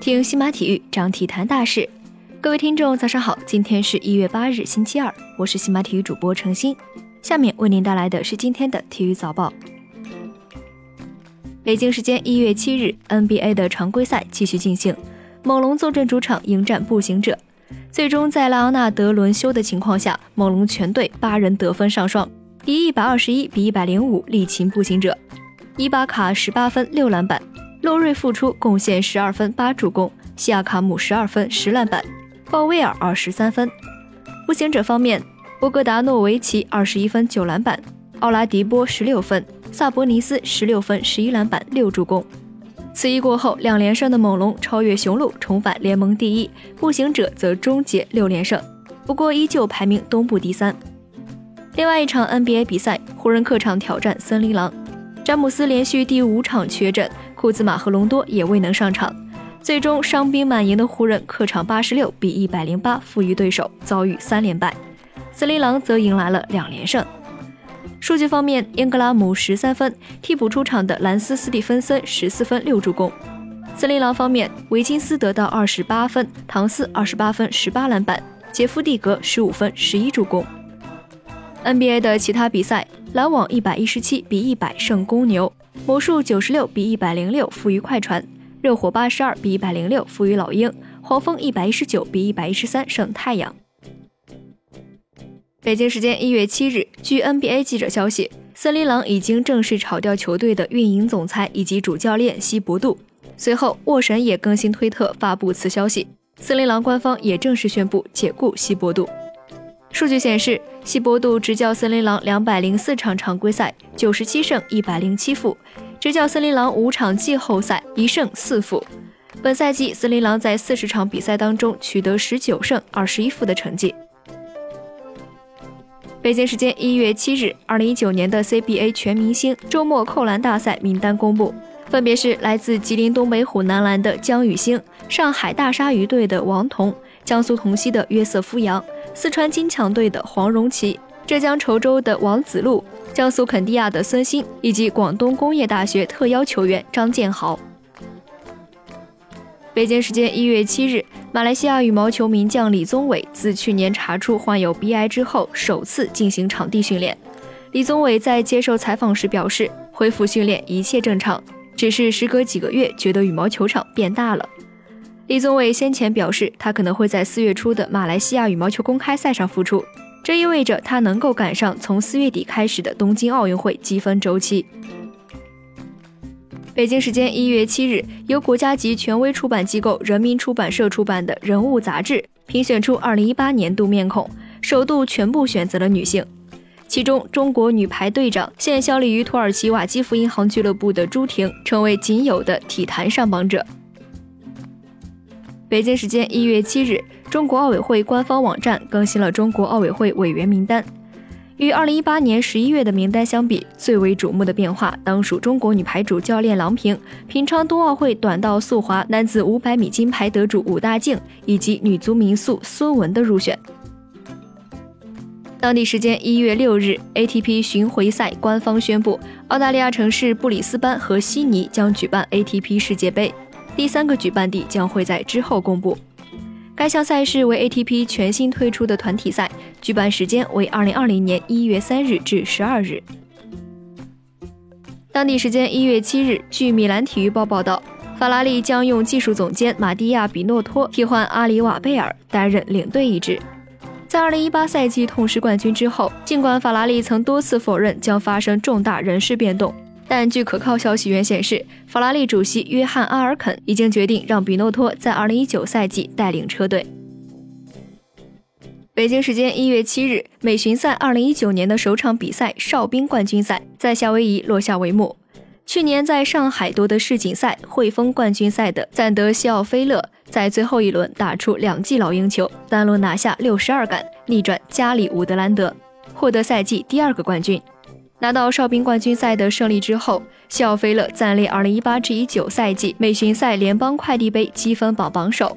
听西马体育，讲体坛大事。各位听众，早上好！今天是一月八日，星期二，我是西马体育主播程鑫。下面为您带来的是今天的体育早报。北京时间一月七日，NBA 的常规赛继续进行，猛龙坐镇主场迎战步行者。最终在莱昂纳德轮休的情况下，猛龙全队八人得分上双，以一百二十一比一百零五力擒步行者。伊巴卡十八分六篮板。洛瑞复出贡献十二分八助攻，西亚卡姆十二分十篮板，鲍威尔二十三分。步行者方面，波格达诺维奇二十一分九篮板，奥拉迪波十六分，萨博尼斯十六分十一篮板六助攻。此役过后，两连胜的猛龙超越雄鹿，重返联盟第一；步行者则终结六连胜，不过依旧排名东部第三。另外一场 NBA 比赛，湖人客场挑战森林狼，詹姆斯连续第五场缺阵。库兹马和隆多也未能上场，最终伤兵满营的湖人客场八十六比一百零八负于对手，遭遇三连败。森林狼则迎来了两连胜。数据方面，英格拉姆十三分，替补出场的兰斯·斯蒂芬森十四分六助攻。森林狼方面，维金斯得到二十八分，唐斯二十八分十八篮板，杰夫·蒂格十五分十一助攻。NBA 的其他比赛，篮网一百一十七比一百胜公牛。魔术九十六比一百零六负于快船，热火八十二比一百零六负于老鹰，黄蜂一百一十九比一百一十三胜太阳。北京时间一月七日，据 NBA 记者消息，森林狼已经正式炒掉球队的运营总裁以及主教练西伯杜。随后，沃神也更新推特发布此消息，森林狼官方也正式宣布解雇西伯杜。数据显示，西伯杜执教森林狼两百零四场常规赛，九十七胜一百零七负；执教森林狼五场季后赛，一胜四负。本赛季，森林狼在四十场比赛当中取得十九胜二十一负的成绩。北京时间一月七日，二零一九年的 CBA 全明星周末扣篮大赛名单公布，分别是来自吉林东北虎男篮的姜宇星，上海大鲨鱼队的王彤，江苏同曦的约瑟夫杨。四川金强队的黄荣奇，浙江稠州的王子路，江苏肯蒂亚的孙兴，以及广东工业大学特邀球员张建豪。北京时间一月七日，马来西亚羽毛球名将李宗伟自去年查出患有鼻癌之后，首次进行场地训练。李宗伟在接受采访时表示，恢复训练一切正常，只是时隔几个月觉得羽毛球场变大了。李宗伟先前表示，他可能会在四月初的马来西亚羽毛球公开赛上复出，这意味着他能够赶上从四月底开始的东京奥运会积分周期。北京时间一月七日，由国家级权威出版机构人民出版社出版的《人物》杂志评选出二零一八年度面孔，首度全部选择了女性，其中中国女排队长、现效力于土耳其瓦基弗银行俱乐部的朱婷成为仅有的体坛上榜者。北京时间一月七日，中国奥委会官方网站更新了中国奥委会委员名单。与二零一八年十一月的名单相比，最为瞩目的变化当属中国女排主教练郎平、平昌冬奥会短道速滑男子五百米金牌得主武大靖以及女足名宿孙雯的入选。当地时间一月六日，ATP 巡回赛官方宣布，澳大利亚城市布里斯班和悉尼将举办 ATP 世界杯。第三个举办地将会在之后公布。该项赛事为 ATP 全新推出的团体赛，举办时间为二零二零年一月三日至十二日。当地时间一月七日，据米兰体育报报道，法拉利将用技术总监马蒂亚·比诺托替换阿里瓦贝尔担任领队一职。在二零一八赛季痛失冠军之后，尽管法拉利曾多次否认将发生重大人事变动。但据可靠消息源显示，法拉利主席约翰·阿尔肯已经决定让比诺托在2019赛季带领车队。北京时间一月七日，美巡赛2019年的首场比赛哨兵冠军赛在夏威夷落下帷幕。去年在上海夺得世锦赛汇丰冠军赛的赞德西奥菲勒，在最后一轮打出两记老鹰球，单轮拿下六十二杆，逆转加里伍德兰德，获得赛季第二个冠军。拿到哨兵冠军赛的胜利之后，西奥菲勒暂列2018至19赛季美巡赛联邦快递杯积分榜榜首。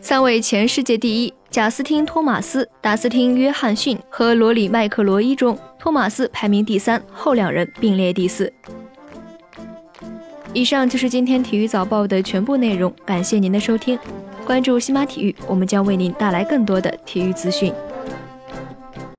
三位前世界第一贾斯汀·托马斯、达斯汀·约翰逊和罗里·麦克罗伊中，托马斯排名第三，后两人并列第四。以上就是今天体育早报的全部内容，感谢您的收听。关注西马体育，我们将为您带来更多的体育资讯。